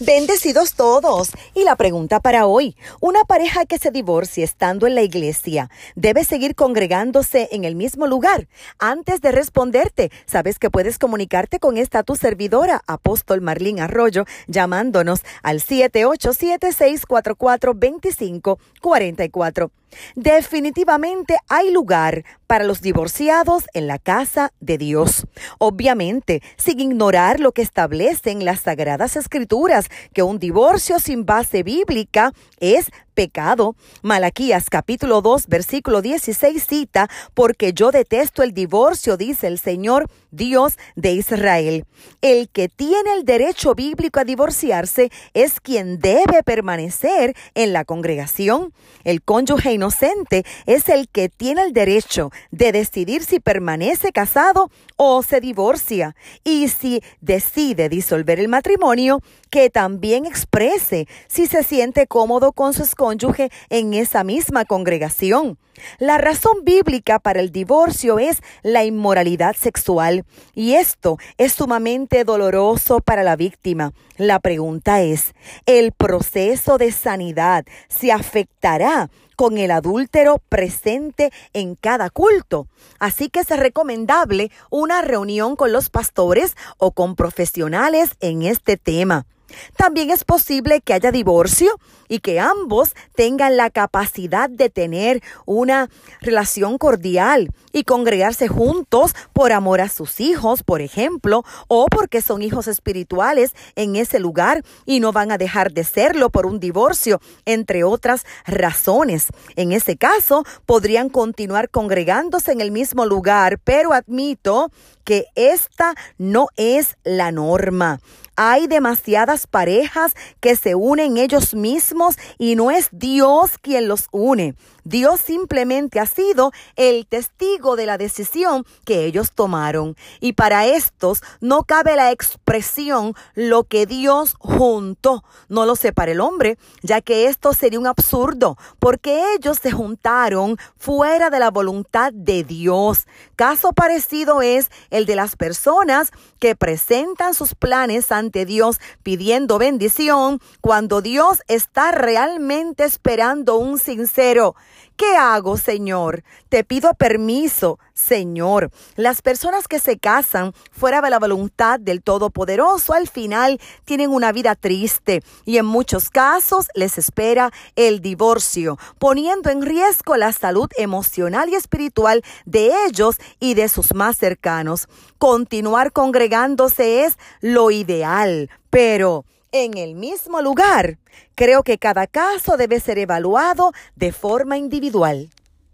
Bendecidos todos. Y la pregunta para hoy, ¿una pareja que se divorcie estando en la iglesia debe seguir congregándose en el mismo lugar? Antes de responderte, sabes que puedes comunicarte con esta tu servidora, apóstol Marlín Arroyo, llamándonos al 787-644-2544. Definitivamente hay lugar para los divorciados en la casa de Dios. Obviamente, sin ignorar lo que establecen las sagradas escrituras, que un divorcio sin base bíblica es pecado. Malaquías capítulo 2 versículo 16 cita, porque yo detesto el divorcio, dice el Señor Dios de Israel. El que tiene el derecho bíblico a divorciarse es quien debe permanecer en la congregación. El cónyuge inocente es el que tiene el derecho de decidir si permanece casado o se divorcia. Y si decide disolver el matrimonio, que también exprese si se siente cómodo con su cónyuge en esa misma congregación. La razón bíblica para el divorcio es la inmoralidad sexual y esto es sumamente doloroso para la víctima. La pregunta es, ¿el proceso de sanidad se afectará con el adúltero presente en cada culto. Así que es recomendable una reunión con los pastores o con profesionales en este tema. También es posible que haya divorcio y que ambos tengan la capacidad de tener una relación cordial y congregarse juntos por amor a sus hijos, por ejemplo, o porque son hijos espirituales en ese lugar y no van a dejar de serlo por un divorcio, entre otras razones. En ese caso, podrían continuar congregándose en el mismo lugar, pero admito que esta no es la norma. Hay demasiadas parejas que se unen ellos mismos y no es Dios quien los une. Dios simplemente ha sido el testigo de la decisión que ellos tomaron. Y para estos no cabe la expresión lo que Dios juntó. No lo separa el hombre, ya que esto sería un absurdo, porque ellos se juntaron fuera de la voluntad de Dios. Caso parecido es el de las personas que presentan sus planes ante Dios pidiendo bendición cuando Dios está realmente esperando un sincero. ¿Qué hago, Señor? Te pido permiso, Señor. Las personas que se casan fuera de la voluntad del Todopoderoso al final tienen una vida triste y en muchos casos les espera el divorcio, poniendo en riesgo la salud emocional y espiritual de ellos y de sus más cercanos. Continuar congregándose es lo ideal, pero en el mismo lugar. Creo que cada caso debe ser evaluado de forma individual.